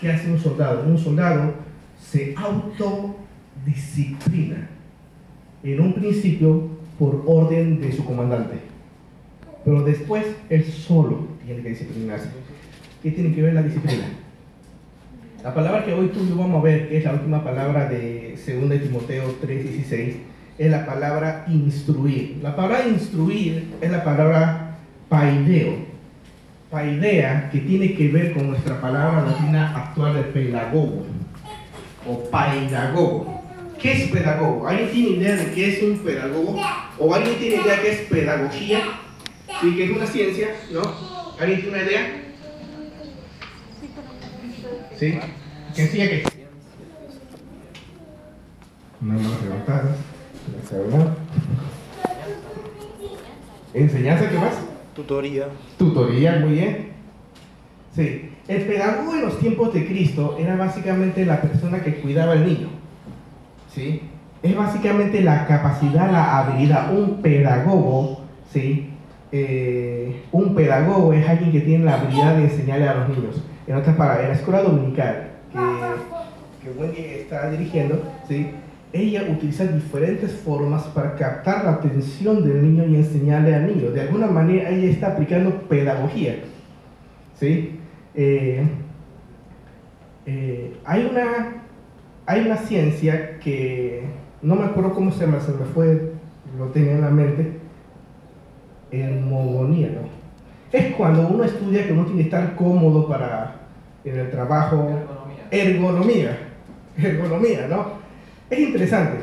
¿qué hace un soldado? Un soldado se autodisciplina en un principio por orden de su comandante, pero después él solo tiene que disciplinarse. ¿Qué tiene que ver la disciplina? La palabra que hoy tú y yo vamos a ver, que es la última palabra de 2 Timoteo 3:16, es la palabra instruir. La palabra instruir es la palabra paideo. Paidea, que tiene que ver con nuestra palabra latina actual de pedagogo o paidagogo. ¿Qué es pedagogo? ¿Alguien tiene idea de qué es un pedagogo? ¿O alguien tiene idea de qué es pedagogía? ¿Sí? ¿Que es una ciencia? ¿No? ¿Alguien tiene una idea? ¿Sí? ¿Que enseña qué? No más levantadas. ¿Enseñanza qué más? Tutoría. Tutoría, muy bien. Sí. El pedagogo en los tiempos de Cristo era básicamente la persona que cuidaba al niño. ¿Sí? Es básicamente la capacidad, la habilidad. Un pedagogo, ¿sí? Eh, un pedagogo es alguien que tiene la habilidad de enseñarle a los niños. En otras palabras, en la escuela dominical que, que Wendy está dirigiendo, ¿sí? Ella utiliza diferentes formas para captar la atención del niño y enseñarle al niño. De alguna manera ella está aplicando pedagogía. ¿sí? Eh, eh, hay, una, hay una ciencia que no me acuerdo cómo se llama, se me fue, lo tenía en la mente, hermogonía, ¿no? Es cuando uno estudia que uno tiene que estar cómodo para en el trabajo. Ergonomía. Ergonomía, ¿no? Es interesante.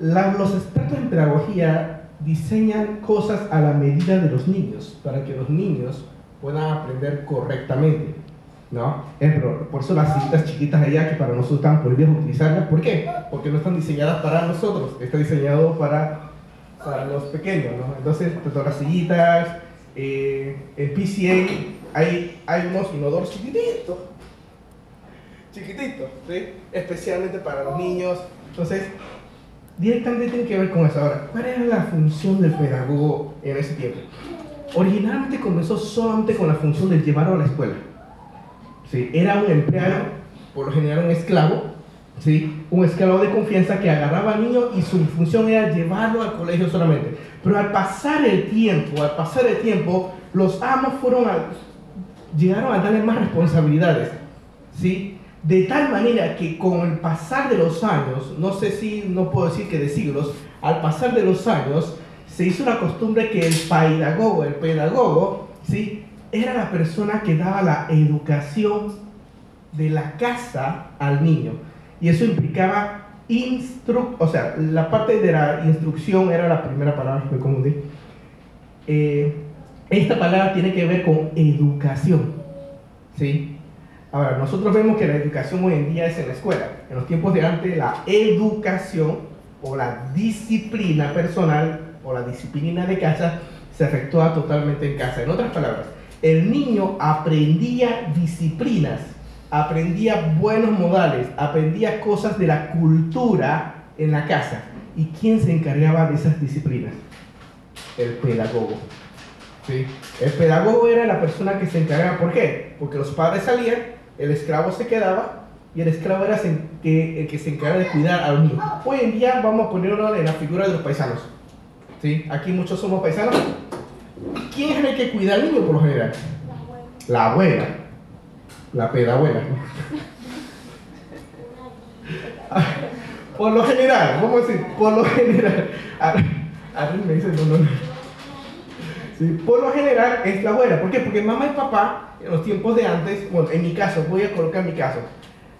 los expertos en pedagogía diseñan cosas a la medida de los niños para que los niños puedan aprender correctamente. ¿no? Por eso las citas chiquitas allá que para nosotros están prohibidas utilizarlas. ¿Por qué? Porque no están diseñadas para nosotros, está diseñado para, para los pequeños. ¿no? Entonces, todas las sillitas, eh, en PCA hay, hay unos inodoros chiquititos, chiquititos, ¿sí? especialmente para los niños. Entonces, directamente tiene que ver con eso. Ahora, ¿cuál era la función del pedagogo en ese tiempo? Originalmente comenzó solamente con la función de llevarlo a la escuela. ¿Sí? Era un empleado, por lo general un esclavo, ¿sí? un esclavo de confianza que agarraba al niño y su función era llevarlo al colegio solamente. Pero al pasar el tiempo, al pasar el tiempo, los amos fueron a, llegaron a darle más responsabilidades. ¿sí? De tal manera que con el pasar de los años, no sé si, no puedo decir que de siglos, al pasar de los años, se hizo una costumbre que el pedagogo, el pedagogo, ¿sí? era la persona que daba la educación de la casa al niño. Y eso implicaba instru o sea, la parte de la instrucción era la primera palabra que me confundí. Eh, esta palabra tiene que ver con educación. ¿sí? Ahora, nosotros vemos que la educación hoy en día es en la escuela. En los tiempos de antes, la educación o la disciplina personal o la disciplina de casa se efectuaba totalmente en casa. En otras palabras, el niño aprendía disciplinas, aprendía buenos modales, aprendía cosas de la cultura en la casa. ¿Y quién se encargaba de esas disciplinas? El pedagogo. ¿Sí? El pedagogo era la persona que se encargaba. ¿Por qué? Porque los padres salían el esclavo se quedaba y el esclavo era el que se encarga de cuidar al niño. Hoy en día vamos a ponerlo en la figura de los paisanos. ¿Sí? Aquí muchos somos paisanos. ¿Quién es el que cuida al niño por lo general? La abuela. La pedabuela. por lo general, vamos a decir, por lo general. A, ver, me dice, no, no, no. Sí, por lo general es la abuela. ¿Por qué? Porque mamá y papá en los tiempos de antes, bueno, en mi caso, voy a colocar mi caso.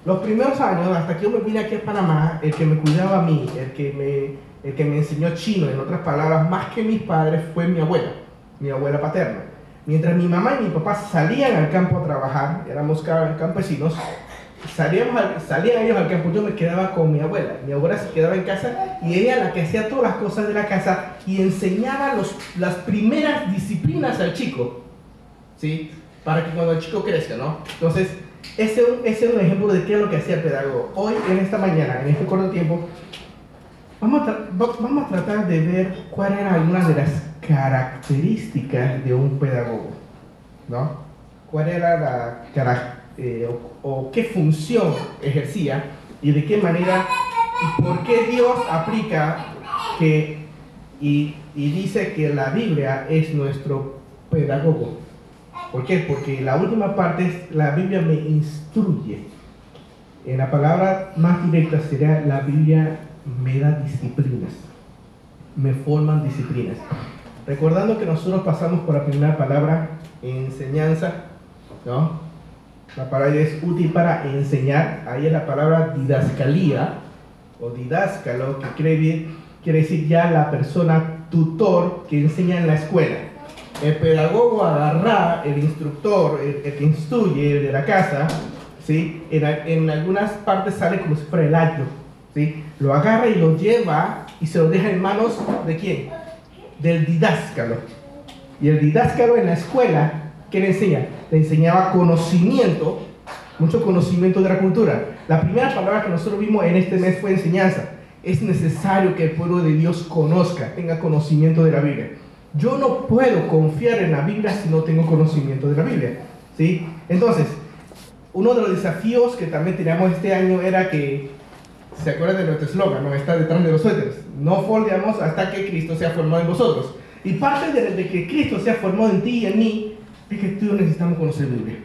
Los primeros años, hasta que yo me vine aquí a Panamá, el que me cuidaba a mí, el que me, el que me enseñó chino, en otras palabras, más que mis padres, fue mi abuela, mi abuela paterna. Mientras mi mamá y mi papá salían al campo a trabajar, éramos campesinos, salíamos salían ellos al campo, yo me quedaba con mi abuela. Mi abuela se quedaba en casa y ella la que hacía todas las cosas de la casa y enseñaba los, las primeras disciplinas al chico. ¿sí? para que cuando el chico crezca, ¿no? Entonces, ese, ese es un ejemplo de qué es lo que hacía el pedagogo. Hoy, en esta mañana, en este corto tiempo, vamos a, vamos a tratar de ver cuáles eran algunas de las características de un pedagogo, ¿no? ¿Cuál era la eh, o, qué función ejercía y de qué manera y por qué Dios aplica que y, y dice que la Biblia es nuestro pedagogo. ¿Por qué? Porque la última parte es la Biblia me instruye. En la palabra más directa sería la Biblia me da disciplinas, me forman disciplinas. Recordando que nosotros pasamos por la primera palabra, enseñanza, ¿no? La palabra es útil para enseñar, ahí es la palabra didascalía o didáscalo, que quiere, quiere decir ya la persona tutor que enseña en la escuela. El pedagogo agarra, el instructor, el, el que instruye, el de la casa, ¿sí? En, en, algunas partes sale como si fuera el ayo, ¿sí? Lo agarra y lo lleva y se lo deja en manos de quién? Del didáscalo. Y el didáscalo en la escuela, ¿qué le enseña? Le enseñaba conocimiento, mucho conocimiento de la cultura. La primera palabra que nosotros vimos en este mes fue enseñanza. Es necesario que el pueblo de Dios conozca, tenga conocimiento de la Biblia. Yo no puedo confiar en la Biblia si no tengo conocimiento de la Biblia. ¿sí? Entonces, uno de los desafíos que también teníamos este año era que, ¿se acuerdan de nuestro eslogan? ¿no? Está detrás de los suéteres. No foldeamos hasta que Cristo sea formado en vosotros. Y parte de, de, que Cristo sea formado en ti y en mí es que tú y necesitamos conocer la Biblia.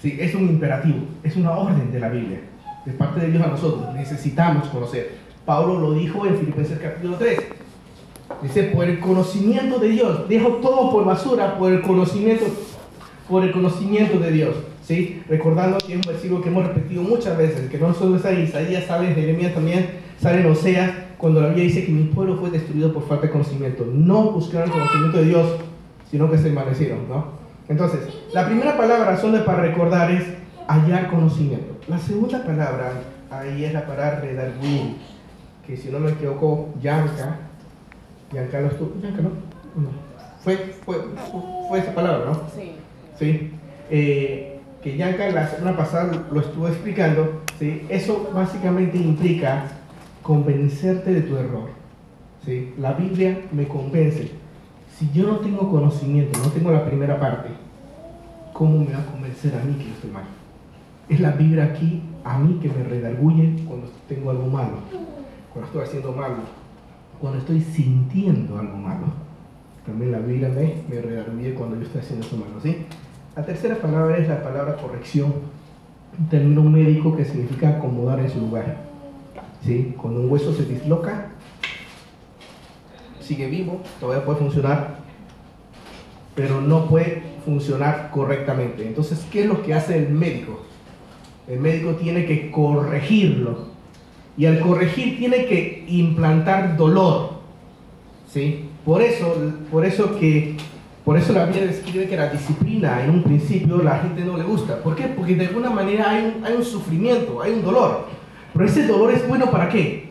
Sí, es un imperativo, es una orden de la Biblia. De parte de Dios a nosotros. Necesitamos conocer. Pablo lo dijo en Filipenses capítulo 3. Dice, por el conocimiento de Dios. Dejo todo por basura por el conocimiento, por el conocimiento de Dios. ¿sí? Recordando que es un versículo que hemos repetido muchas veces, que no solo está en Isaías, sale en Jeremías también, sale en Oseas, cuando la Biblia dice que mi pueblo fue destruido por falta de conocimiento. No buscaron el conocimiento de Dios, sino que se envanecieron, ¿no? Entonces, la primera palabra solo para recordar es hallar conocimiento. La segunda palabra ahí es la palabra redarguir, que si no me equivoco, Yanka, Yanka lo estuvo, Yanka no, no. Fue, fue, fue esa palabra, ¿no? Sí. Sí. Eh, que Yanka la semana pasada lo estuvo explicando, ¿sí? eso básicamente implica convencerte de tu error. ¿sí? La Biblia me convence. Si yo no tengo conocimiento, no tengo la primera parte, ¿cómo me va a convencer a mí que yo estoy mal? Es la Biblia aquí a mí que me redarguye cuando tengo algo malo, cuando estoy haciendo malo, cuando estoy sintiendo algo malo. También la Biblia me, me redarguye cuando yo estoy haciendo eso malo, ¿sí? La tercera palabra es la palabra corrección, un término médico que significa acomodar en su lugar. ¿Sí? Cuando un hueso se disloca, sigue vivo, todavía puede funcionar, pero no puede funcionar correctamente. Entonces, ¿qué es lo que hace el médico? El médico tiene que corregirlo. Y al corregir tiene que implantar dolor. ¿Sí? Por eso, por eso que por eso la Biblia describe que la disciplina en un principio la gente no le gusta. ¿Por qué? Porque de alguna manera hay un, hay un sufrimiento, hay un dolor. Pero ese dolor es bueno para qué?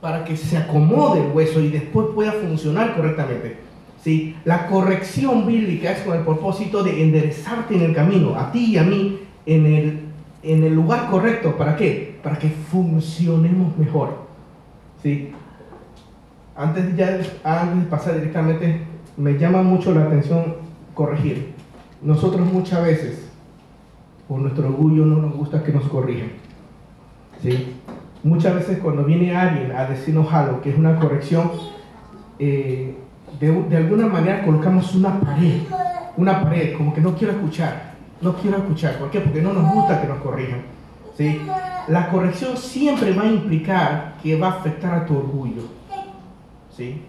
Para que se acomode el hueso y después pueda funcionar correctamente. ¿Sí? La corrección bíblica es con el propósito de enderezarte en el camino, a ti y a mí, en el, en el lugar correcto. ¿Para qué? Para que funcionemos mejor. ¿Sí? Antes, ya, antes de pasar directamente me llama mucho la atención corregir. Nosotros muchas veces, por nuestro orgullo, no nos gusta que nos corrijan. ¿sí? Muchas veces cuando viene alguien a decirnos algo que es una corrección, eh, de, de, alguna manera colocamos una pared, una pared, como que no quiero escuchar, no quiero escuchar. ¿Por qué? Porque no nos gusta que nos corrijan. ¿sí? La corrección siempre va a implicar que va a afectar a tu orgullo. ¿sí?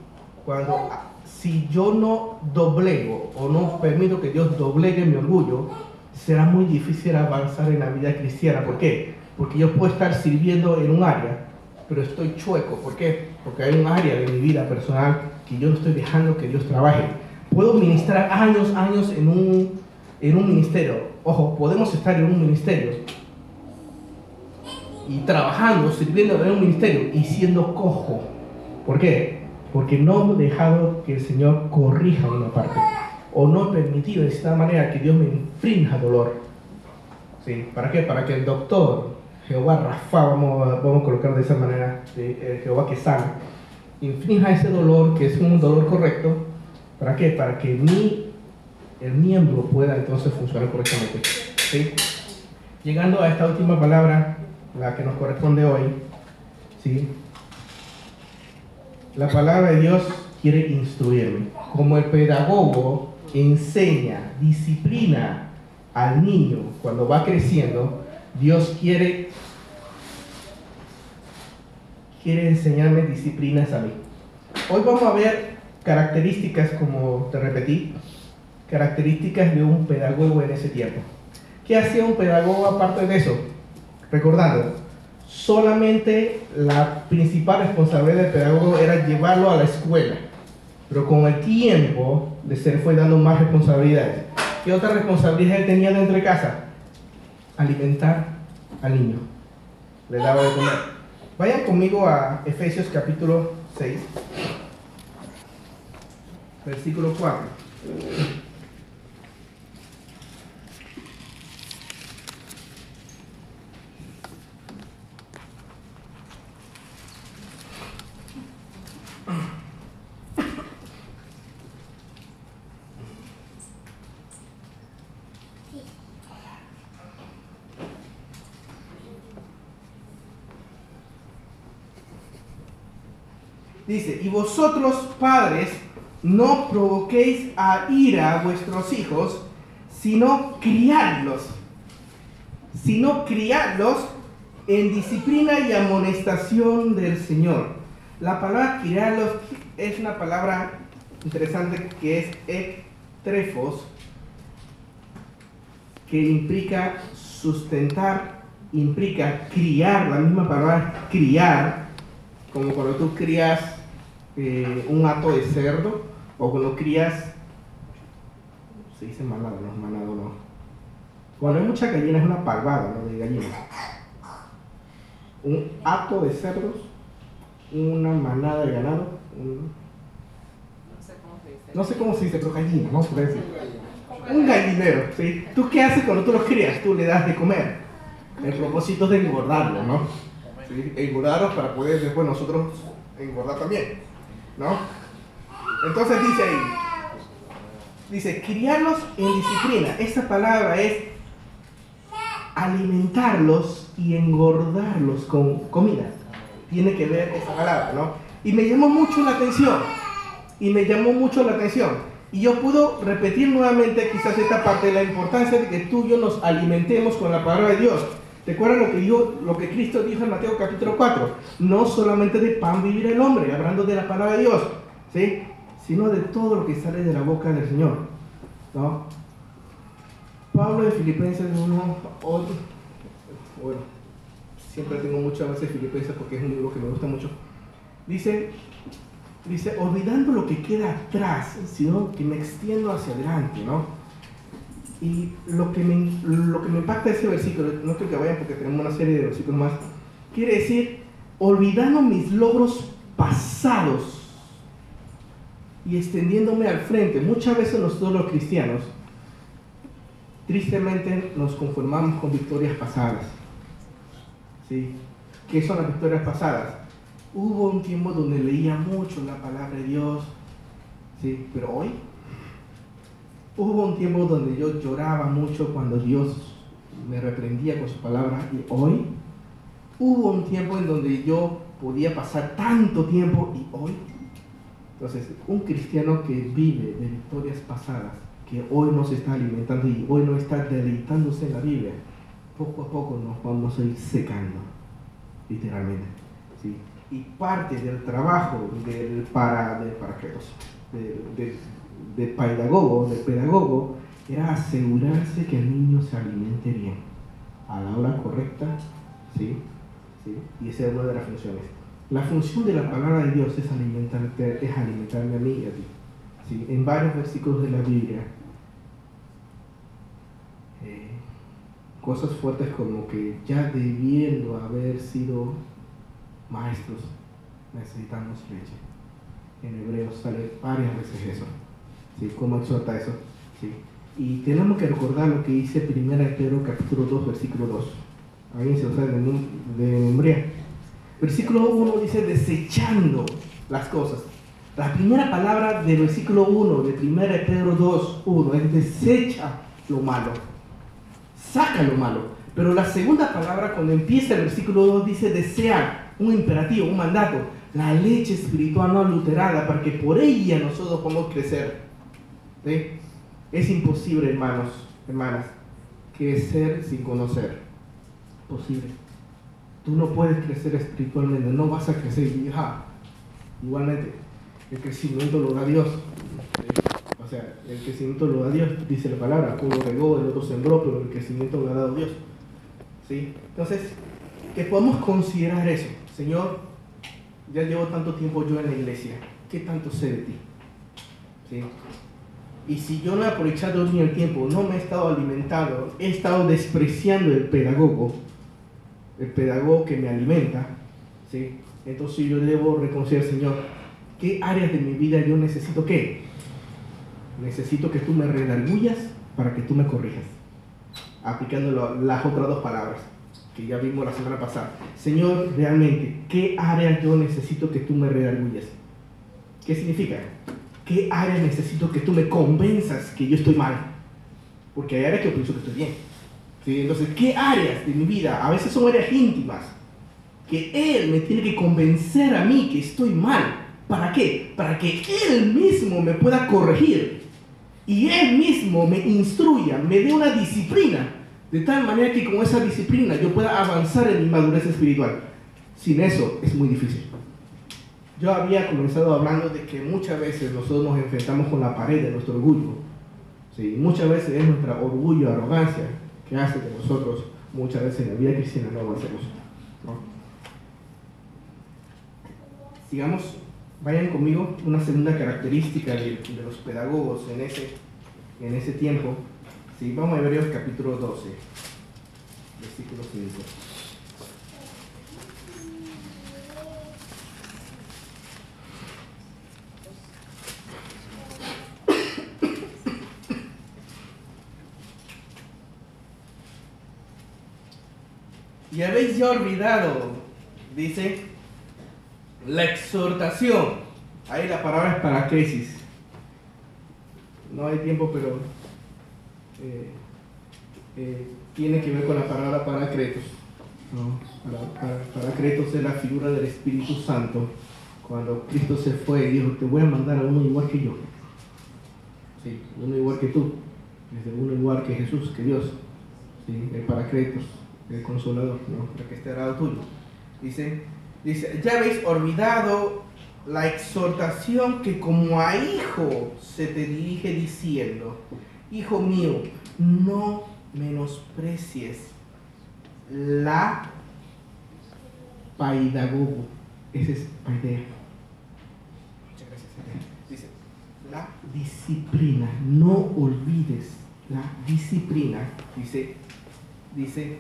Cuando si yo no doblego o no permito que Dios doblegue mi orgullo, será muy difícil avanzar en la vida cristiana. ¿Por qué? Porque yo puedo estar sirviendo en un área, pero estoy chueco. ¿Por qué? Porque hay un área de mi vida personal que yo no estoy dejando que Dios trabaje. Puedo ministrar años, años en un, en un ministerio. Ojo, podemos estar en un ministerio y trabajando, sirviendo en un ministerio y siendo cojo. ¿Por qué? porque no he dejado que el Señor corrija una parte, o no he permitido de esta manera que Dios me infrinja dolor. ¿Sí? ¿Para qué? Para que el doctor, Jehová Rafa, vamos, vamos a colocar de esa manera, Jehová que sana, infrinja ese dolor, que es un dolor correcto, ¿para qué? Para que mi, el miembro pueda entonces funcionar correctamente. ¿Sí? llegando a esta última palabra, la que nos corresponde hoy, ¿sí? La palabra de Dios quiere instruirme. Como el pedagogo enseña, disciplina al niño cuando va creciendo, Dios quiere, quiere enseñarme disciplinas a mí. Hoy vamos a ver características, como te repetí, características de un pedagogo en ese tiempo. ¿Qué hacía un pedagogo aparte de eso? Recordando, solamente la principal responsabilidad del pedagogo era llevarlo a la escuela, pero con el tiempo se le fue dando más responsabilidades. ¿Qué otra responsabilidad él tenía dentro de casa? Alimentar al niño. Le daba de comer. Vayan conmigo a Efesios capítulo 6, versículo 4. Dice, y vosotros padres no provoquéis a ira a vuestros hijos, sino criadlos, sino criadlos en disciplina y amonestación del Señor. La palabra criarlos es una palabra interesante que es etrefos, que implica sustentar, implica criar, la misma palabra criar, como cuando tú crías eh, un hato de cerdo o cuando crías, se dice manado, no manado, no. Cuando hay mucha gallina es una parvada ¿no? de gallinas. Un hato de cerdos, una manada de ganado, No sé cómo se dice. no sé cómo se dice, pero gallina, ¿no? Se puede decir. Un gallinero, ¿sí? ¿Tú qué haces cuando tú los crías? Tú le das de comer. El propósito es de engordarlo, ¿no? ¿Sí? Engordarlos para poder después nosotros engordar también. ¿No? Entonces dice ahí, dice, criarlos en disciplina. Esta palabra es alimentarlos y engordarlos con comida. Tiene que ver esa palabra, ¿no? Y me llamó mucho la atención. Y me llamó mucho la atención. Y yo puedo repetir nuevamente quizás esta parte de la importancia de que tú y yo nos alimentemos con la palabra de Dios. Recuerda lo que, dijo, lo que Cristo dijo en Mateo capítulo 4. No solamente de pan vivir el hombre, hablando de la palabra de Dios, ¿sí? sino de todo lo que sale de la boca del Señor. ¿no? Pablo de Filipenses 1, otro, bueno, siempre tengo mucho a veces Filipenses porque es un libro que me gusta mucho. Dice, dice, olvidando lo que queda atrás, sino que me extiendo hacia adelante, ¿no? Y lo que, me, lo que me impacta ese versículo, no creo que vayan porque tenemos una serie de versículos más, quiere decir, olvidando mis logros pasados y extendiéndome al frente. Muchas veces nosotros los cristianos, tristemente nos conformamos con victorias pasadas. ¿Sí? ¿Qué son las victorias pasadas? Hubo un tiempo donde leía mucho la palabra de Dios, ¿sí? pero hoy Hubo un tiempo donde yo lloraba mucho cuando Dios me reprendía con su palabra y hoy hubo un tiempo en donde yo podía pasar tanto tiempo y hoy. Entonces, un cristiano que vive de victorias pasadas, que hoy no se está alimentando y hoy no está deleitándose en la Biblia, poco a poco nos vamos a ir secando, literalmente. Y parte del trabajo del para, del para, de pedagogo, de pedagogo era asegurarse que el niño se alimente bien, a la hora correcta, ¿sí? ¿sí? Y esa es una de las funciones. La función de la palabra de Dios es, alimentarte, es alimentarme a mí y a ti. ¿sí? En varios versículos de la Biblia, eh, cosas fuertes como que ya debiendo haber sido maestros, necesitamos leche. En hebreo sale varias veces eso. ¿Sí? ¿Cómo exhorta eso? ¿sí? Y tenemos que recordar lo que dice 1 Pedro capítulo 2, versículo 2. Alguien se lo sabe de, memoria. Versículo 1 dice desechando las cosas. La primera palabra del versículo 1 de 1 Pedro 2, 1 es desecha lo malo. Saca lo malo. Pero la segunda palabra, cuando empieza el versículo 2, dice desear, un imperativo, un mandato, la leche espiritual no adulterada, para que por ella nosotros podamos crecer. Es imposible, hermanos, hermanas, crecer sin conocer. Posible. Tú no puedes crecer espiritualmente, no vas a crecer. Ah, igualmente, el crecimiento lo da Dios. O sea, el crecimiento lo da Dios, dice la palabra. Uno regó, el otro sembró, pero el crecimiento lo ha dado Dios. ¿Sí? Entonces, que podamos considerar eso. Señor, ya llevo tanto tiempo yo en la iglesia. ¿Qué tanto sé de ti? ¿Sí? Y si yo no he aprovechado bien el tiempo, no me he estado alimentando, he estado despreciando el pedagogo, el pedagogo que me alimenta, ¿sí? entonces yo debo reconocer, Señor, ¿qué áreas de mi vida yo necesito qué? Necesito que tú me redargullas para que tú me corrijas. Aplicando las otras dos palabras que ya vimos la semana pasada. Señor, realmente, ¿qué áreas yo necesito que tú me redargullas? ¿Qué significa? ¿Qué áreas necesito que tú me convenzas que yo estoy mal? Porque hay áreas que yo pienso que estoy bien. ¿Sí? Entonces, ¿qué áreas de mi vida? A veces son áreas íntimas. Que Él me tiene que convencer a mí que estoy mal. ¿Para qué? Para que Él mismo me pueda corregir. Y Él mismo me instruya, me dé una disciplina. De tal manera que con esa disciplina yo pueda avanzar en mi madurez espiritual. Sin eso es muy difícil. Yo había comenzado hablando de que muchas veces nosotros nos enfrentamos con la pared de nuestro orgullo. Sí, muchas veces es nuestro orgullo, arrogancia, que hace que nosotros muchas veces en la vida cristiana no avancemos. ¿no? Sigamos, vayan conmigo, una segunda característica de, los pedagogos en ese, en ese tiempo. Sí, vamos a Hebreos capítulo 12, versículo 5. Y habéis ya olvidado, dice, la exhortación. Ahí la palabra es para crisis. No hay tiempo, pero eh, eh, tiene que ver con la palabra paracretos. paracretos es la figura del Espíritu Santo. Cuando Cristo se fue dijo, te voy a mandar a uno igual que yo. Sí, uno igual que tú. Desde uno igual que Jesús, que Dios. Sí, el paracretos, el consolador, ¿no? para que esté al tuyo. Dice, dice, ya habéis olvidado la exhortación que como a hijo se te dirige diciendo, hijo mío, no menosprecies la paidagogo. Ese es paidea. Muchas gracias. Dice, la disciplina, no olvides la disciplina, dice, dice,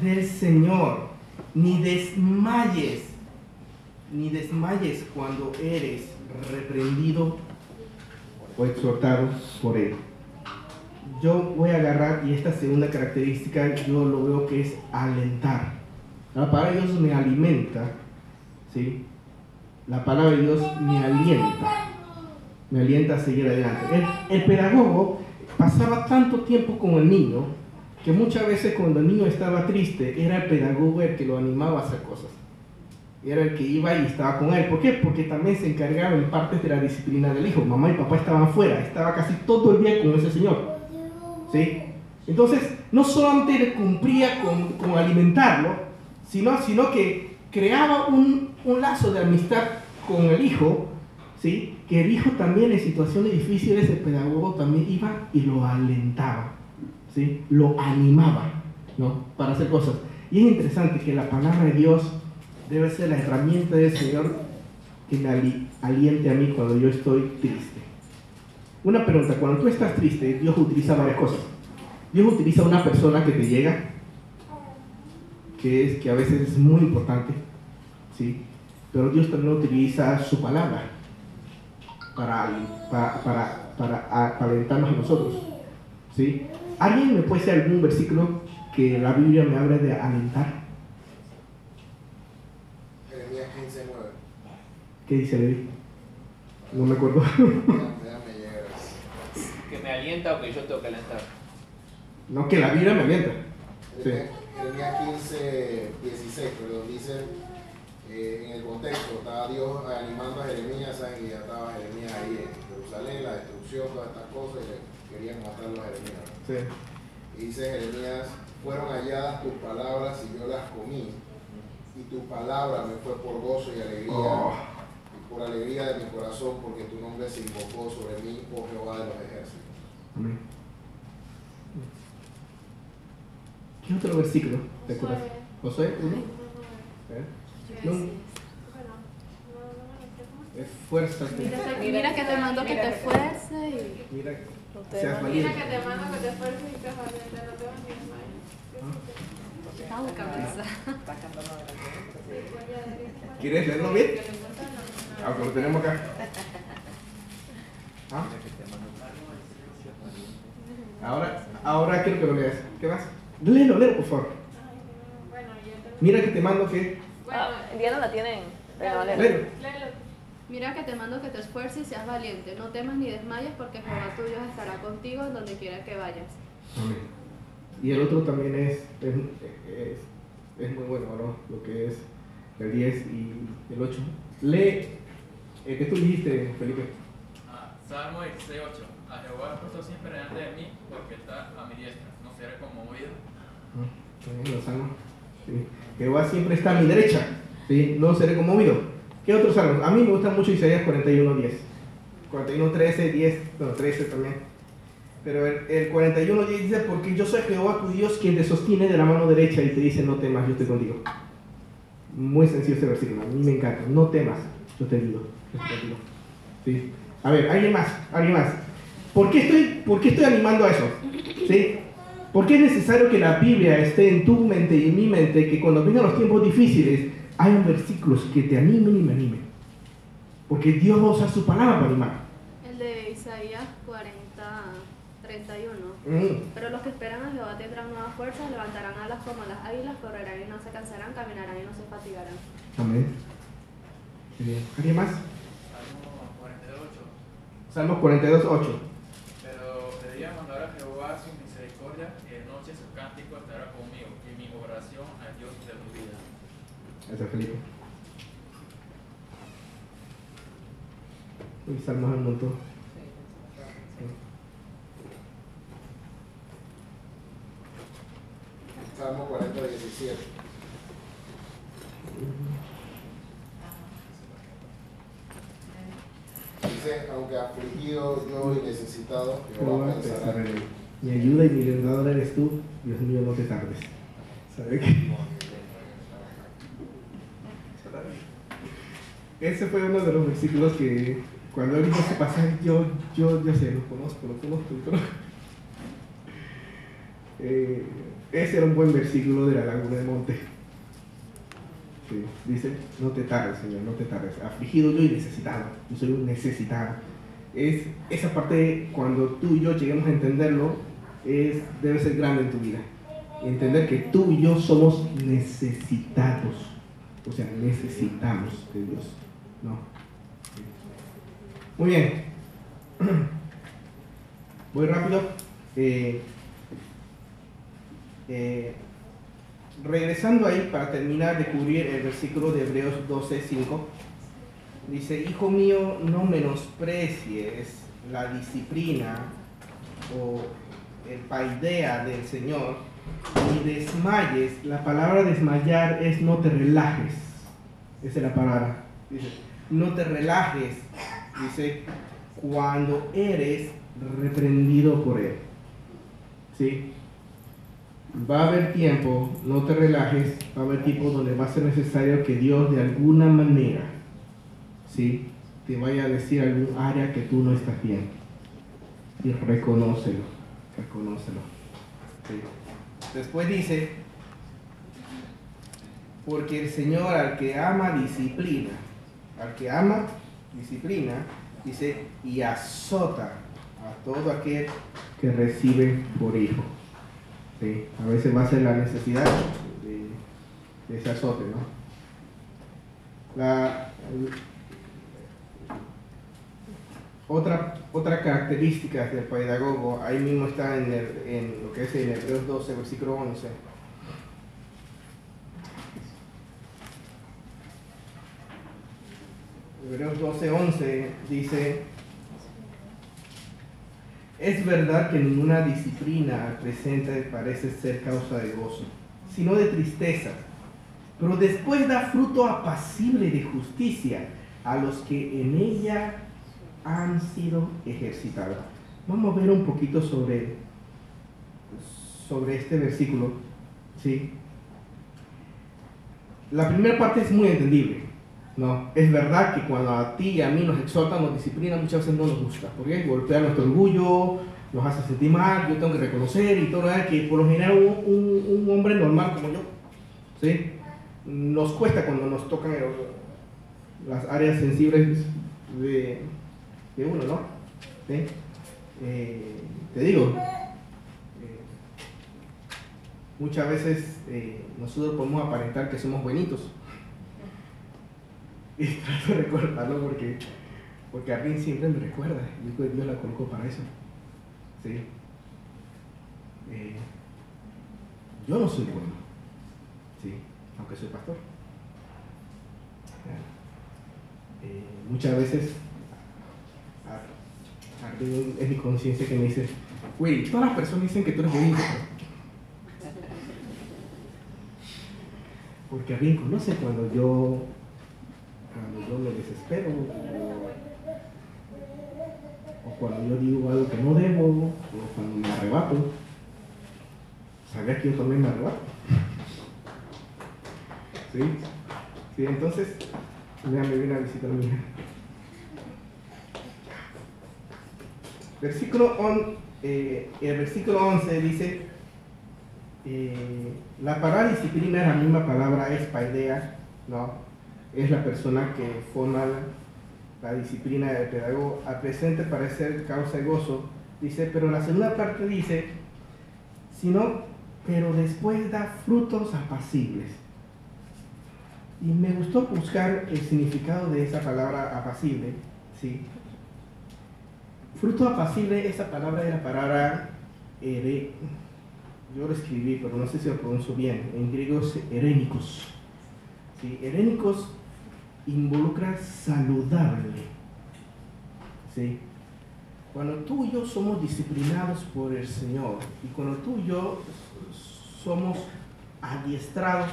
del Señor, ni desmayes, ni desmayes cuando eres reprendido o exhortado por Él. Yo voy a agarrar, y esta segunda característica yo lo veo que es alentar. La palabra de Dios me alimenta, ¿sí? La palabra de Dios me alienta, me alienta a seguir adelante. El, pedagogo pasaba tanto tiempo con el niño que muchas veces cuando el niño estaba triste era el pedagogo el que lo animaba a hacer cosas. Era el que iba y estaba con él. ¿Por qué? Porque también se encargaba en partes de la disciplina del hijo. Mamá y papá estaban fuera, estaba casi todo el día con ese señor. ¿Sí? Entonces, no solamente cumplía con, con alimentarlo, sino, sino que creaba un, un lazo de amistad con el hijo, ¿sí? que el hijo también en situaciones difíciles, el pedagogo también iba y lo alentaba, ¿sí? lo animaba ¿no? para hacer cosas. Y es interesante que la palabra de Dios debe ser la herramienta del Señor que me ali- aliente a mí cuando yo estoy triste. Una pregunta, cuando tú estás triste, Dios utiliza varias cosas. Dios utiliza una persona que te llega, que, es, que a veces es muy importante, ¿sí? pero Dios también utiliza su palabra para, para, para, para alentarnos a nosotros. ¿sí? ¿Alguien me puede decir algún versículo que la Biblia me habla de alentar? Jeremías 15, 9. ¿Qué dice Levi? No me acuerdo. Que me alienta o que yo tengo que alentar. No, que la Biblia me alienta. Jeremías, Jeremías 15, 16, perdón, dice eh, en el contexto, estaba Dios animando a Jeremías, saben que ya estaba Jeremías ahí en Jerusalén, la destrucción, todas estas cosas, y le querían matarlo a Jeremías. Sí. Y dice Jeremías, fueron halladas tus palabras y yo las comí, y tu palabra me fue por gozo y alegría, Oh. y por alegría de mi corazón, porque tu nombre se invocó sobre mí, oh Jehová de los ejércitos. Amén. ¿Qué otro versículo te acuerdas? Josué 1. ¿Eh? No, esfuérzate. Mira, mira que te mando que te esfuerces y Mira, seas desmayes. valiente. Mira que te mando que te esfuerces y seas valiente, no te vas. Ah, cabeza. Está cantando de la ¿Quieres leerlo bien? Ah, pues lo tenemos acá. ¿Ah? Ahora, ahora quiero que lo leas. ¿Qué más? Léelo, léelo, por favor. Te... Mira que te mando que. Bueno, Ah, Diana la tienen. Léelo. Mira que te mando que te esfuerces y seas valiente. No temas ni desmayes porque Jehová tu Dios estará contigo en donde quiera que vayas. Amén. Y el otro también es, es, es, es muy bueno, ¿no? Lo que es el 10 y el 8. Lee el que tú dijiste, Felipe. Ah, Salmo 16, 8. A Jehová puesto siempre delante de mí, porque está a mi diestra. No seré conmovido. Ah, los salmos. Sí. Jehová siempre está a mi derecha. ¿sí? No seré conmovido. ¿Qué otros salmos? A mí me gusta mucho Isaías 41, 10. 41, 13, 10, bueno, 13 también. Pero el, el 41 10 dice, porque yo soy Jehová tu Dios quien te sostiene de la mano derecha y te dice, no temas, yo estoy contigo. Muy sencillo este versículo, a mí me encanta. No temas, yo te contigo. ¿Sí? A ver, alguien más, alguien más. ¿Por qué estoy, por qué estoy animando a eso? ¿Sí? Porque es necesario que la Biblia esté en tu mente y en mi mente, que cuando vengan los tiempos difíciles, hayan versículos que te animen y me animen. Porque Dios va a usar su palabra para animar. El de Isaías 40, 31. Mm. Pero los que esperan a Jehová tendrán nuevas fuerzas, levantarán alas como las águilas, correrán y no se cansarán, caminarán y no se fatigarán. Amén. Bien. ¿Alguien más? Salmo 48. Salmos 42, 8. Pero de día mandará a Jehová su misericordia, y de noche su cántico estará conmigo, y mi oración al Dios de mi vida. Ese es Felipe. Uy, Salmos un montón. Salmo 40, 17. Dice, aunque afligido yo y necesitado, Jehová pensará. salvaré. Mi ayuda y mi ayudador eres tú, Dios mío, no te tardes. ¿Sabe qué? Ese fue uno de los versículos que cuando él dijo ese pasaje, yo, yo, yo sé, lo conozco, lo conozco, lo conozco. Eh, ese era un buen versículo de la laguna de Monte. Dice, no te tardes, Señor, no te tardes. Afligido yo y necesitado. Yo soy un necesitado. Es esa parte, cuando tú y yo lleguemos a entenderlo, es, debe ser grande en tu vida. Entender que tú y yo somos necesitados. O sea, necesitamos de Dios. ¿No? Muy bien. Voy rápido. Eh, eh, regresando ahí para terminar de cubrir el versículo de Hebreos 12, 5. Dice, hijo mío, no menosprecies la disciplina o el paidea del Señor, ni desmayes. La palabra desmayar es no te relajes. Esa es la palabra. Dice, no te relajes. Dice, cuando eres reprendido por Él. ¿Sí? Va a haber tiempo, no te relajes, va a haber tiempo donde va a ser necesario que Dios de alguna manera, ¿sí? Te vaya a decir algún área que tú no estás bien. Y reconócelo, reconócelo. ¿sí? Después dice, porque el Señor al que ama disciplina, al que ama disciplina, dice, y azota a todo aquel que recibe por hijo. Sí, a veces va a ser la necesidad de, de ese azote, ¿no? La, otra, otra característica del pedagogo, ahí mismo está en, en lo que es en Hebreos 12, versículo 11, Hebreos 12:11 dice, es verdad que ninguna disciplina presente parece ser causa de gozo, sino de tristeza, pero después da fruto apacible de justicia a los que en ella han sido ejercitados. Vamos a ver un poquito sobre, sobre este versículo. ¿sí? La primera parte es muy entendible. No, es verdad que cuando a ti y a mí nos exhortan, nos disciplinan, muchas veces no nos gusta, porque golpea nuestro orgullo, nos hace sentir mal, yo tengo que reconocer y todo eso, que por lo general un, un- hombre normal como yo, ¿sí? nos cuesta cuando nos tocan las áreas sensibles de, de uno, ¿no? ¿Sí? Eh, te digo, eh, muchas veces eh, nosotros podemos aparentar que somos buenitos. Y trato de recordarlo porque, porque Arlene siempre me recuerda. Yo Dios la colocó para eso. ¿Sí? Eh, yo no soy bueno. ¿Sí? Aunque soy pastor. Eh, muchas veces es mi conciencia que me dice, güey, todas las personas dicen que tú eres bonito. Porque Arlene conoce cuando yo cuando yo me desespero o, cuando yo digo algo que no debo o cuando me arrebato ¿sabías que yo también me arrebato? ¿sí? sí entonces ya me viene a visitar mi versículo on- eh, el versículo 11 dice eh, la palabra disciplina la misma palabra es paidea ¿no? Es la persona que forma la, disciplina del pedagogo. Al presente parece ser causa de gozo, dice, pero la segunda parte dice, sino, pero después da frutos apacibles. Y me gustó buscar el significado de esa palabra apacible, ¿sí? Fruto apacible, esa palabra es la palabra ere, yo lo escribí, pero no sé si lo pronuncio bien, en griego es erénicos. ¿sí? Herénicos involucra saludable. ¿sí? Cuando tú y yo somos disciplinados por el Señor y cuando tú y yo somos adiestrados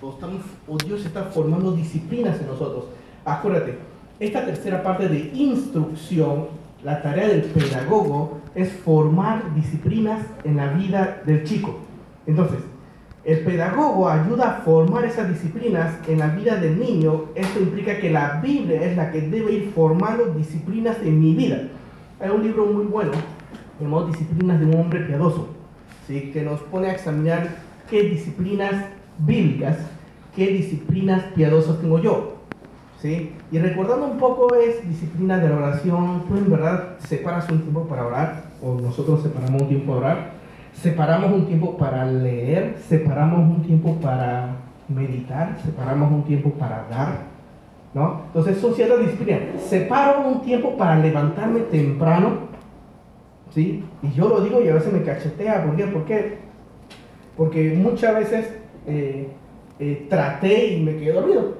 o, o estamos, o Dios está formando disciplinas en nosotros, acuérdate, esta tercera parte de instrucción, la tarea del pedagogo es formar disciplinas en la vida del chico. Entonces, el pedagogo ayuda a formar esas disciplinas en la vida del niño. Esto implica que la Biblia es la que debe ir formando disciplinas en mi vida. Hay un libro muy bueno llamado Disciplinas de un hombre piadoso, ¿sí? que nos pone a examinar qué disciplinas bíblicas, qué disciplinas piadosas tengo yo. ¿sí? Y recordando un poco es disciplina de la oración, tú en verdad separas un tiempo para orar, o nosotros separamos un tiempo para orar separamos un tiempo para leer, separamos un tiempo para meditar, separamos un tiempo para dar, ¿no? Entonces son ciertas disciplinas. Separo un tiempo para levantarme temprano, ¿sí? Y yo lo digo y a veces me cachetea, ¿por qué? ¿Por qué? Porque muchas veces eh, eh, traté y me quedé dormido.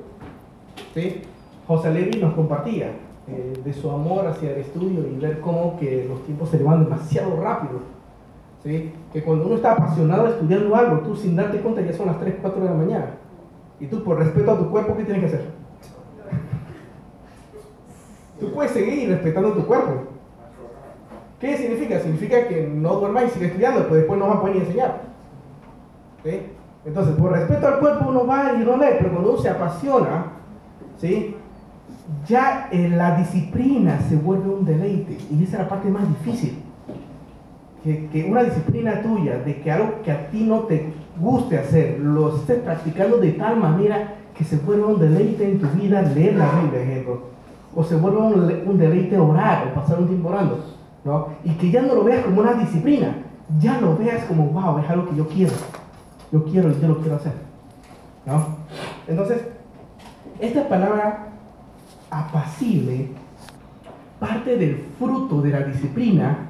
José Levi nos compartía eh, de su amor hacia el estudio y ver cómo que los tiempos se le van demasiado rápido. ¿Sí? Que cuando uno está apasionado estudiando algo, tú sin darte cuenta ya son las 3, 4 de la mañana. Y tú por respeto a tu cuerpo, ¿qué tienes que hacer? Tú puedes seguir respetando tu cuerpo. ¿Qué significa? Significa que no duermas y sigues estudiando, pues después no vas a poder ni enseñar. Entonces, por respeto al cuerpo uno va y no lee, pero cuando uno se apasiona, ¿sí? ya eh, la disciplina se vuelve un deleite. Y esa es la parte más difícil que, que, una disciplina tuya, de que algo que a ti no te guste hacer, lo estés practicando de tal manera que se vuelva un deleite en tu vida leer la Biblia, ejemplo, o se vuelva un, un, deleite orar o pasar un tiempo orando, ¿no? Y que ya no lo veas como una disciplina, ya lo veas como, wow, es algo que yo quiero, yo quiero y yo lo quiero hacer, ¿no? Entonces, esta palabra apacible, parte del fruto de la disciplina,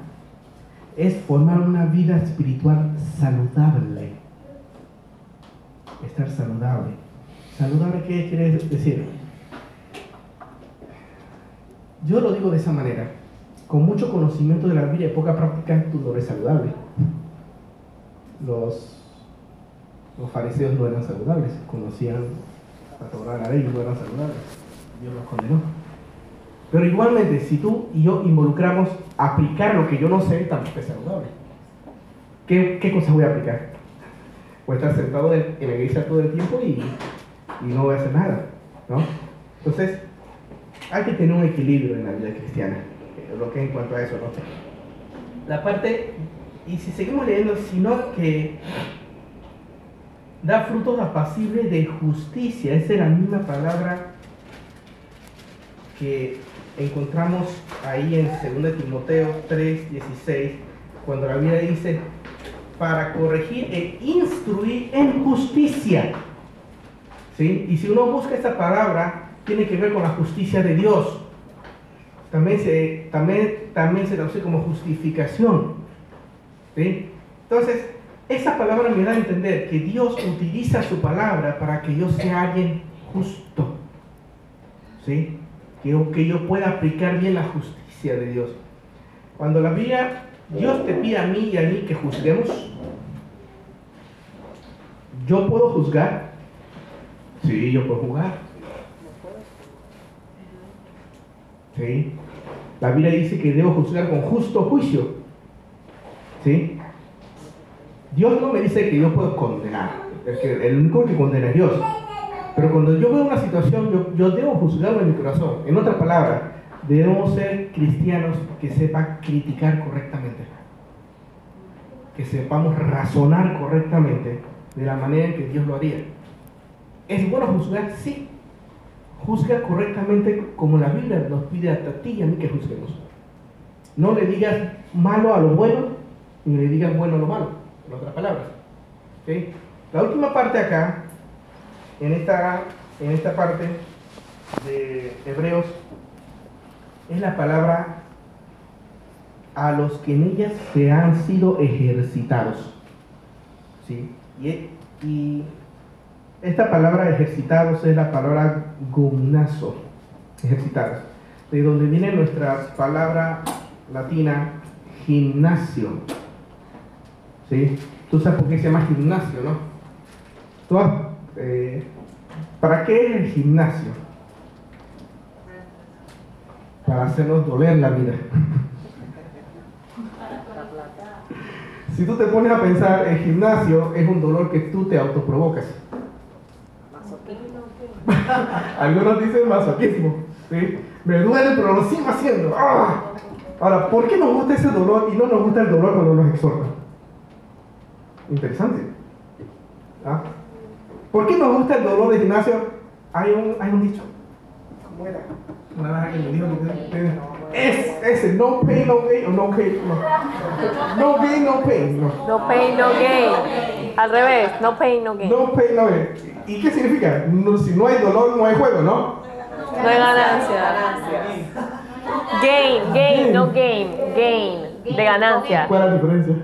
es formar una vida espiritual saludable. Estar saludable. ¿Saludable qué quiere decir? yo lo digo de esa manera. Con mucho conocimiento de la Biblia y poca práctica, tú no eres saludable. Los, fariseos no eran saludables, conocían la Torah, la ley, y no eran saludables. Dios los condenó. Pero igualmente, si tú y yo involucramos aplicar lo que yo no sé, tampoco es saludable. ¿Qué, qué cosa voy a aplicar? Voy a estar sentado en, la iglesia todo el tiempo y, y no voy a hacer nada, ¿no? Entonces, hay que tener un equilibrio en la vida cristiana, eh, lo que en cuanto a eso, ¿no? La parte, y si seguimos leyendo, sino que da frutos apacibles de justicia, esa es la misma palabra que encontramos ahí en 2 Timoteo 3, 16, cuando la Biblia dice, para corregir e instruir en justicia. ¿Sí? Y si uno busca esta palabra, tiene que ver con la justicia de Dios. También se, también, también se traduce como justificación. ¿Sí? Entonces, esa palabra me da a entender que Dios utiliza su palabra para que yo sea alguien justo. ¿Sí? Que yo, que yo pueda aplicar bien la justicia de Dios. Cuando la Biblia, Dios te pide a mí y a mí que juzguemos, ¿yo puedo juzgar? Sí, yo puedo juzgar. ¿Sí? La Biblia dice que debo juzgar con justo juicio. ¿Sí? Dios no me dice que yo puedo condenar. Es que el único que condena es Dios. Pero cuando yo veo una situación, yo, yo debo juzgarlo en mi corazón. En otras palabras, debemos ser cristianos que sepan criticar correctamente. Que sepamos razonar correctamente de la manera en que Dios lo haría. ¿Es bueno juzgar? Sí. Juzga correctamente como la Biblia nos pide a ti y a mí que juzguemos. No le digas malo a lo bueno, ni le digas bueno a lo malo, en otras palabras. ¿Ok? La última parte acá, en esta, en esta parte de Hebreos, es la palabra a los que en ellas se han sido ejercitados. ¿Sí? Y, esta palabra ejercitados es la palabra gumnazo, ejercitados, de donde viene nuestra palabra latina gimnasio. ¿Sí? Tú sabes por qué se llama gimnasio, ¿no? ¿Tú has- eh, ¿Para qué es el gimnasio? Para hacernos doler la vida. Si tú te pones a pensar, el gimnasio es un dolor que tú te autoprovocas. Algunos dicen masoquismo. ¿sí? Me duele, pero lo sigo haciendo. ¡Ah! Ahora, ¿por qué nos gusta ese dolor y no nos gusta el dolor cuando nos exhortan? Interesante. ¿Ah? ¿Por qué nos gusta el dolor de gimnasio? Hay un, hay un dicho. ¿Cómo era? Una vez alguien me dijo que es ese, no pain, no gain, o no gain, no. No gain, no pain, no. No pain, no gain. Al revés, no pain, no gain. No pain, no gain. ¿Y qué significa? No, si no hay dolor, no hay juego, ¿no? No hay ganancia. Gain, gain, no gain. Gain, de ganancia. ¿Cuál es la diferencia?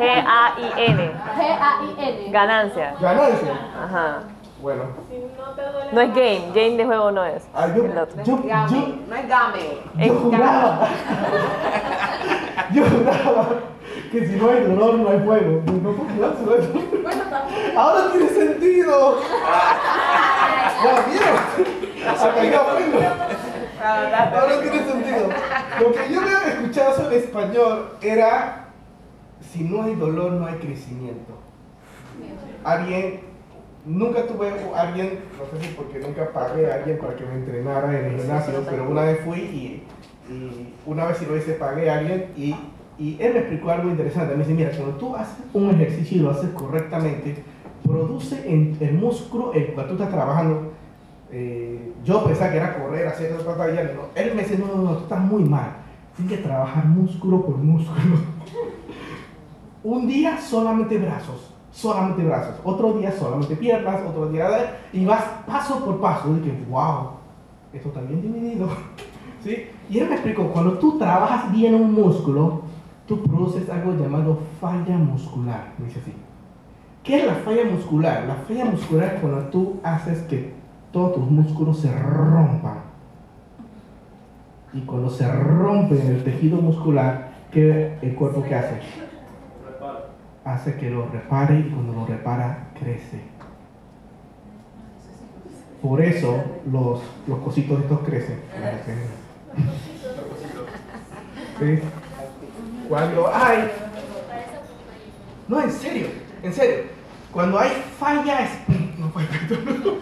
G-A-I-N. G-A-I-N. Ganancia. Ganancia. Ajá. Bueno. Si no te duele No es game, game de juego no es. Ah, yo, El otro. yo, yo, No es game. yo juraba. Yo juraba que si no hay dolor, no hay juego. No puedo jugar. Ahora tiene sentido. ¿Ya vieron? Hasta yo aprendo. Ahora tiene sentido. Lo que yo había escuchado sobre español era, si no hay dolor, no hay crecimiento. Alguien, nunca tuve alguien, no sé si porque nunca pagué a alguien para que me entrenara en el gimnasio, pero una vez fui y, y una vez sí lo hice, pagué a alguien y, y él me explicó algo interesante. Me dice, mira, cuando tú haces un ejercicio y lo haces correctamente, produce en el músculo el cual tú estás trabajando. Eh, yo pensaba que era correr, hacer otra batalla. No. Él me dice, no, no, no, tú estás muy mal. Tienes que trabajar músculo por músculo. Un día solamente brazos, solamente brazos. Otro día solamente piernas, otro día... Y vas paso por paso. Y dije, wow, esto está bien dividido. ¿Sí? Y él me explicó, cuando tú trabajas bien un músculo, tú produces algo llamado falla muscular. Dice así. ¿Qué es la falla muscular? La falla muscular es cuando tú haces que todos tus músculos se rompan. Y cuando se rompe en el tejido muscular, ¿qué el cuerpo qué hace? Hace que lo repare y cuando lo repara, crece. Por eso los, los cositos estos crecen. ¿Sí? Cuando hay... No, en serio, en serio. Cuando hay falla espiritual... No, espiritual.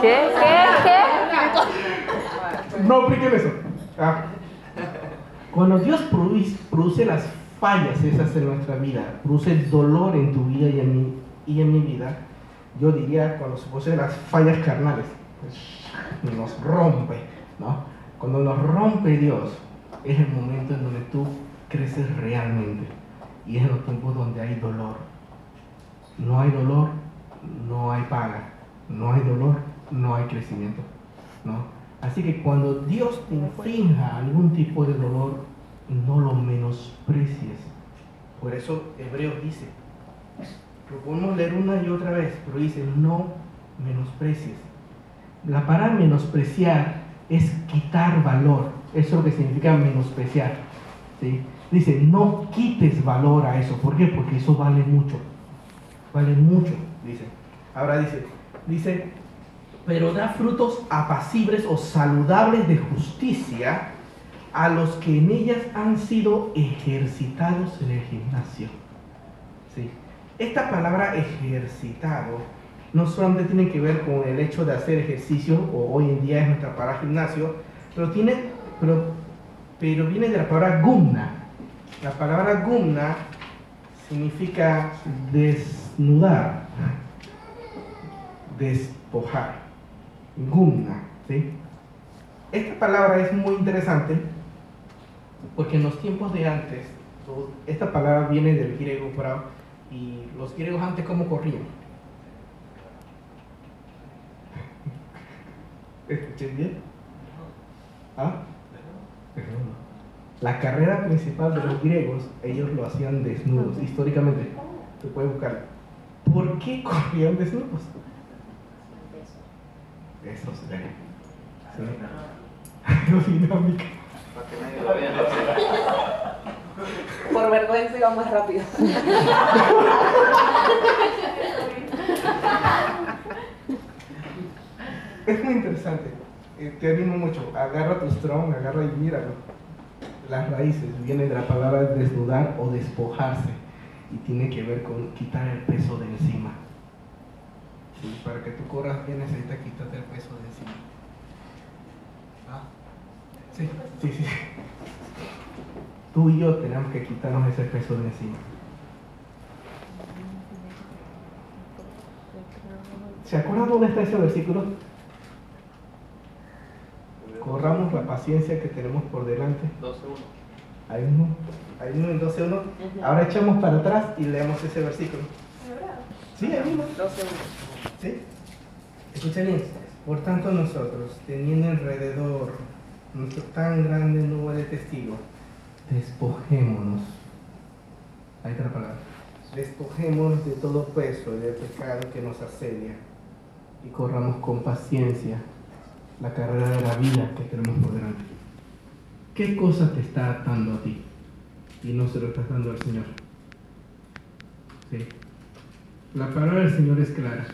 ¿Qué? ¿Qué? ¿Qué? No apliquen eso. Ah. Cuando Dios produce, produce las fallas esas en nuestra vida, produce dolor en tu vida y en mi, y en mi vida, yo diría cuando se producen las fallas carnales, pues, nos rompe, ¿no? Cuando nos rompe Dios, es el momento en donde tú creces realmente. Y es en los tiempos donde hay dolor. No hay dolor, no hay paga. No hay dolor, no hay crecimiento. ¿no? Así que cuando Dios te infrinja algún tipo de dolor, no lo menosprecies. Por eso Hebreos dice, lo podemos leer una y otra vez, pero dice, no menosprecies. La palabra menospreciar es quitar valor. Eso es lo que significa menospreciar. ¿sí? Dice, no quites valor a eso. ¿Por qué? Porque eso vale mucho. Vale mucho, dice. Ahora dice, dice, pero da frutos apacibles o saludables de justicia a los que en ellas han sido ejercitados en el gimnasio. ¿Sí? Esta palabra ejercitado no solamente tiene que ver con el hecho de hacer ejercicio, o hoy en día es nuestra palabra gimnasio, pero, tiene, pero, pero viene de la palabra gumna. La palabra gumna significa desnudar, despojar. Gumna. ¿sí? Esta palabra es muy interesante porque en los tiempos de antes, esta palabra viene del griego bravo y los griegos antes cómo corrían. ¿Escuché bien? ¿Ah? La carrera principal de los griegos, ellos lo hacían desnudos, históricamente. Se puede buscar. ¿Por qué corrían desnudos? Eso Por vergüenza iba más rápido. Es muy interesante. Eh, te animo mucho. Agarra tu strong, agarra y míralo. Las raíces vienen de la palabra desnudar o despojarse y tiene que ver con quitar el peso de encima. Sí, para que tú corras bien necesitas quitarte el peso de encima. Sí, sí, sí. Tú y yo tenemos que quitarnos ese peso de encima. ¿Se acuerdan dónde está ese versículo? Corramos la paciencia que tenemos por delante. 12.1. Hay uno, hay uno en 12.1. Ahora echamos para atrás y leemos ese versículo. Sí, hay uno. 12 ¿Sí? Escuchen bien. Por tanto nosotros, teniendo alrededor nuestro tan grande nube de testigos, despojémonos. Está la palabra. Despojémonos de todo peso y del pecado que nos asedia y corramos con paciencia la carrera de la vida que tenemos por delante. ¿Qué cosa te está atando a ti y no se lo estás dando al Señor? ¿Sí? La palabra del Señor es clara.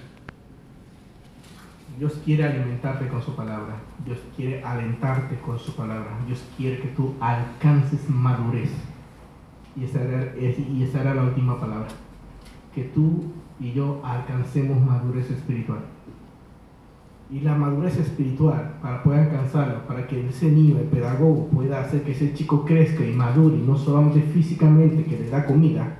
Dios quiere alimentarte con su palabra. Dios quiere alentarte con su palabra. Dios quiere que tú alcances madurez. Y esa era, la última palabra. Que tú y yo alcancemos madurez espiritual. Y la madurez espiritual, para poder alcanzarla, para que ese niño, el pedagogo, pueda hacer que ese chico crezca y madure, y no solamente físicamente, que le da comida,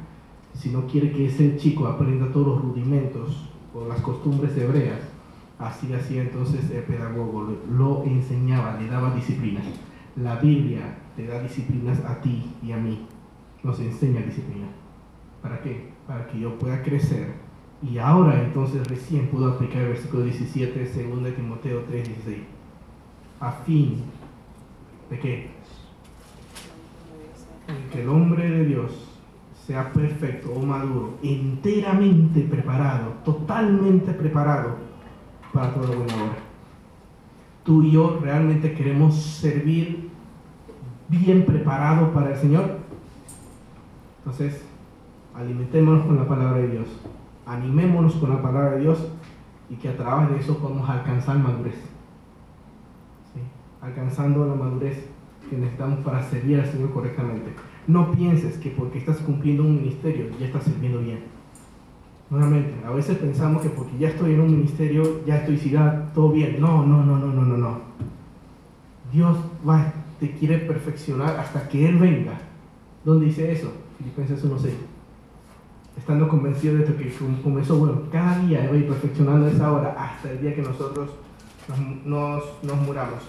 sino quiere que ese chico aprenda todos los rudimentos o las costumbres hebreas. Así hacía entonces el pedagogo, lo, enseñaba, le daba disciplinas. La Biblia te da disciplinas a ti y a mí, nos enseña disciplina. ¿Para qué? Para que yo pueda crecer. Y ahora entonces recién puedo aplicar el versículo 17, 2 de Timoteo 3, 16. A fin de que, que el hombre de Dios sea perfecto o maduro, enteramente preparado, totalmente preparado para toda buena obra. tú y yo realmente queremos servir bien preparado para el Señor. Entonces, alimentémonos con la palabra de Dios, animémonos con la palabra de Dios y que a través de eso podamos alcanzar madurez. Alcanzando la madurez que necesitamos para servir al Señor correctamente. No pienses que porque estás cumpliendo un ministerio ya estás sirviendo bien. Nuevamente, a veces pensamos que porque ya estoy en un ministerio, ya estoy siga todo bien. No, no, no, no, no, no, no. Dios va, te quiere perfeccionar hasta que Él venga. ¿Dónde dice eso? Filipenses 1.6. Estando convencido de que comenzó, bueno, cada día va a ir perfeccionando esa hora hasta el día que nosotros nos, nos, muramos.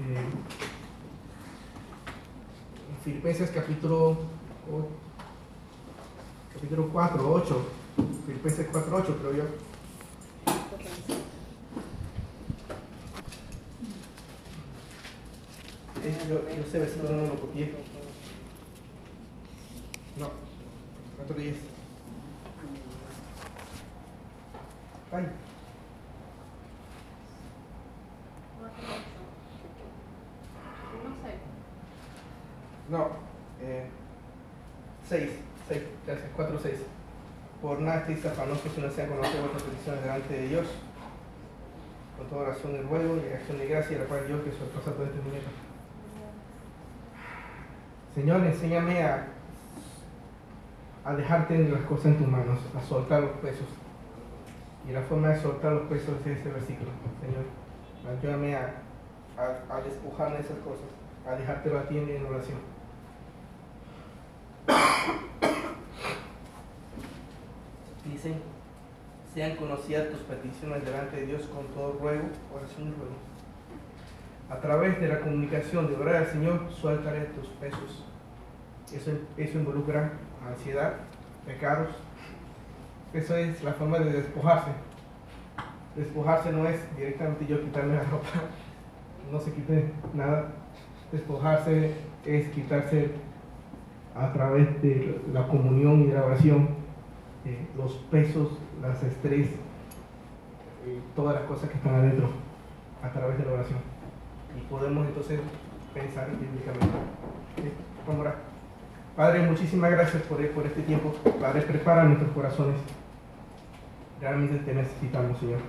Eh, Filipenses capítulo, capítulo 4, 8. Filipenses 4, 8 creo yo. Eh, yo, yo sé versículo no lo copié. No, 4, 10. Ay, No sé. no, eh, 6, 6, gracias, 4, 6. Estéis afanosos si no sean conocer vuestras peticiones delante de Dios, con toda oración y ruego y acción de gracia, la cual Dios que sorpresa todo este mundo. Señor, enséñame a, a dejarte las cosas en tus manos, a soltar los pesos. Y la forma de soltar los pesos es este versículo, Señor. Ayúdame a, a, a despojarme de esas cosas, a dejártelo a ti en oración. Dicen, sean conocidas tus peticiones delante de Dios con todo ruego, oración y ruego. A través de la comunicación de orar al Señor, suéltale tus pesos. Eso, eso involucra ansiedad, pecados. Eso es la forma de despojarse. Despojarse no es directamente yo quitarme la ropa, no se quite nada. Despojarse es quitarse a través de la comunión y la oración eh, los pesos, las estrés, eh, todas las cosas que están adentro a través de la oración. Y podemos entonces pensar bíblicamente. Vamos a orar. Padre, muchísimas gracias por, por este tiempo. Padre, prepara nuestros corazones. Realmente te necesitamos, Señor.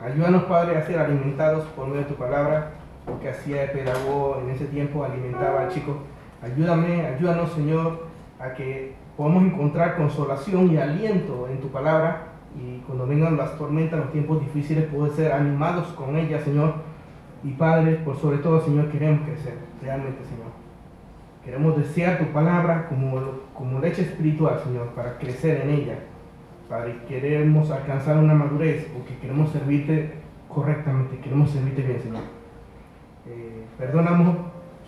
Ayúdanos, Padre, a ser alimentados por medio de tu palabra, porque hacía el pedagogo en ese tiempo, alimentaba al chico. Ayúdame, ayúdanos, Señor, a que podamos encontrar consolación y aliento en tu palabra y cuando vengan las tormentas, los tiempos difíciles, poder ser animados con ella, Señor. Y Padre, por sobre todo, Señor, queremos crecer, realmente, Señor. Queremos desear tu palabra como, como leche espiritual, Señor, para crecer en ella. Padre, queremos alcanzar una madurez porque queremos servirte correctamente, queremos servirte bien, Señor. Eh, perdónanos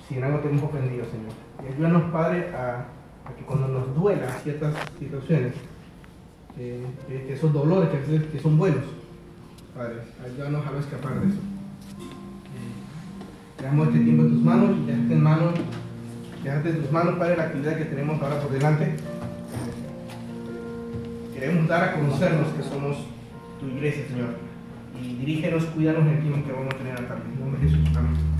si en algo te hemos ofendido, Señor. Y ayúdanos, Padre, a, a que cuando nos duelan ciertas situaciones, eh, que, que esos dolores que, son buenos, Padre, ayúdanos a no escapar de eso. Eh, Dejamos este tiempo en tus manos y en manos, en tus manos, Padre, la actividad que tenemos ahora por delante. Queremos dar a conocernos que somos tu iglesia, Señor. Y dirígenos, cuídanos en el tiempo que vamos a tener tarde. En nombre de Jesús. Amén.